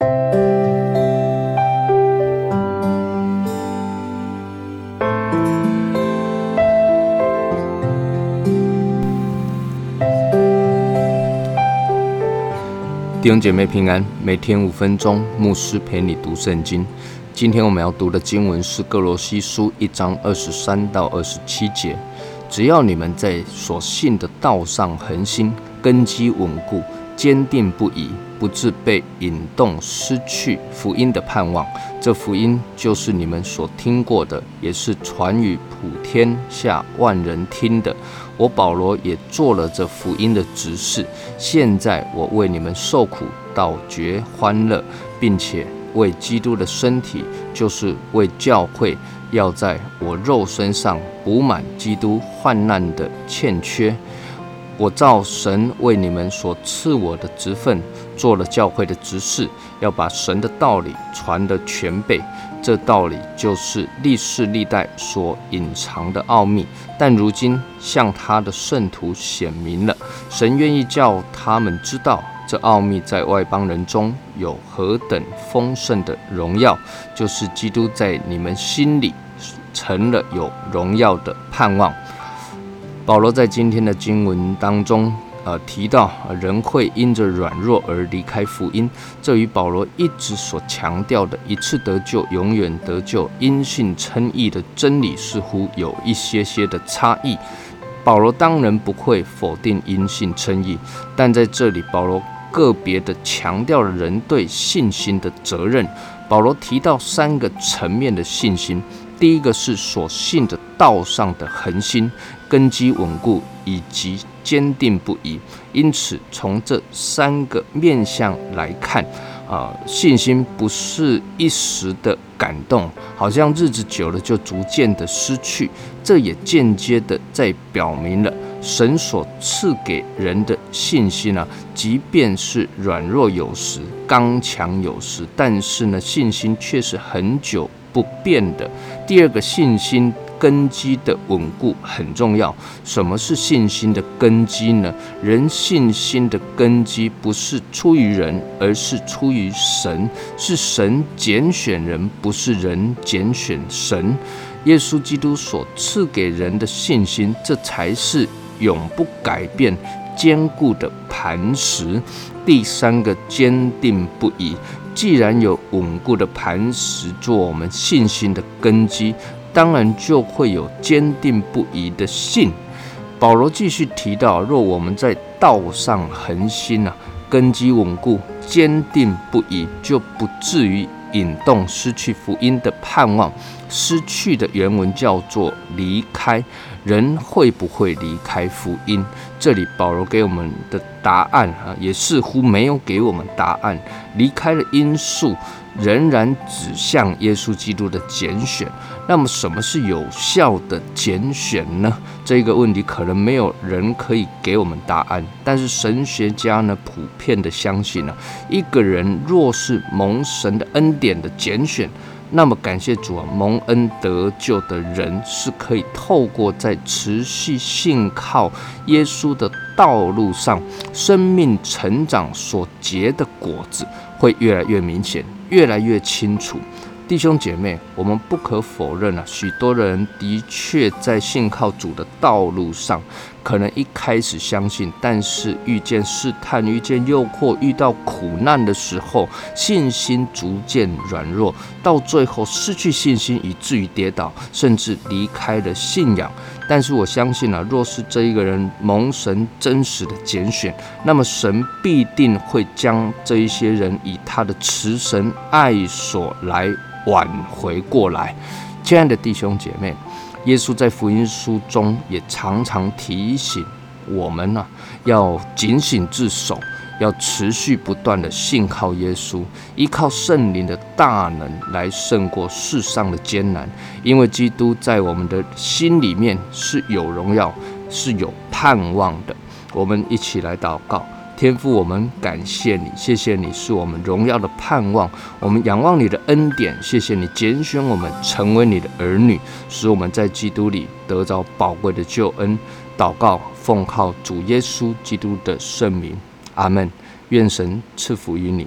弟兄姐妹平安，每天五分钟，牧师陪你读圣经。今天我们要读的经文是《各罗西书》一章二十三到二十七节。只要你们在所信的道上恒心，根基稳固，坚定不移，不致被引动，失去福音的盼望。这福音就是你们所听过的，也是传于普天下万人听的。我保罗也做了这福音的执事，现在我为你们受苦，倒觉欢乐，并且为基督的身体，就是为教会，要在我肉身上补满基督患难的欠缺。我照神为你们所赐我的职分，做了教会的执事，要把神的道理传得全备。这道理就是历世历代所隐藏的奥秘，但如今向他的圣徒显明了。神愿意叫他们知道，这奥秘在外邦人中有何等丰盛的荣耀，就是基督在你们心里成了有荣耀的盼望。保罗在今天的经文当中，呃，提到人会因着软弱而离开福音，这与保罗一直所强调的一次得救，永远得救，因信称义的真理似乎有一些些的差异。保罗当然不会否定因信称义，但在这里，保罗个别的强调了人对信心的责任。保罗提到三个层面的信心。第一个是所信的道上的恒心、根基稳固以及坚定不移。因此，从这三个面相来看，啊，信心不是一时的感动，好像日子久了就逐渐的失去。这也间接的在表明了神所赐给人的信心呢，即便是软弱有时、刚强有时，但是呢，信心却是很久。不变的第二个信心根基的稳固很重要。什么是信心的根基呢？人信心的根基不是出于人，而是出于神。是神拣选人，不是人拣选神。耶稣基督所赐给人的信心，这才是永不改变、坚固的磐石。第三个，坚定不移。既然有稳固的磐石做我们信心的根基，当然就会有坚定不移的信。保罗继续提到：若我们在道上恒心啊，根基稳固、坚定不移，就不至于引动失去福音的盼望。失去的原文叫做离开。人会不会离开福音？这里保罗给我们的答案啊，也似乎没有给我们答案。离开的因素仍然指向耶稣基督的拣选。那么，什么是有效的拣选呢？这个问题可能没有人可以给我们答案。但是神学家呢，普遍的相信呢，一个人若是蒙神的恩典的拣选。那么感谢主啊，蒙恩得救的人是可以透过在持续信靠耶稣的道路上，生命成长所结的果子会越来越明显，越来越清楚。弟兄姐妹，我们不可否认啊，许多人的确在信靠主的道路上，可能一开始相信，但是遇见试探、遇见诱惑、遇到苦难的时候，信心逐渐软弱，到最后失去信心，以至于跌倒，甚至离开了信仰。但是我相信啊，若是这一个人蒙神真实的拣选，那么神必定会将这一些人以他的慈神爱所来。挽回过来，亲爱的弟兄姐妹，耶稣在福音书中也常常提醒我们呢，要警醒自守，要持续不断的信靠耶稣，依靠圣灵的大能来胜过世上的艰难，因为基督在我们的心里面是有荣耀、是有盼望的。我们一起来祷告。天赋，我们感谢你，谢谢你是我们荣耀的盼望，我们仰望你的恩典，谢谢你拣选我们成为你的儿女，使我们在基督里得着宝贵的救恩。祷告，奉靠主耶稣基督的圣名，阿门。愿神赐福于你。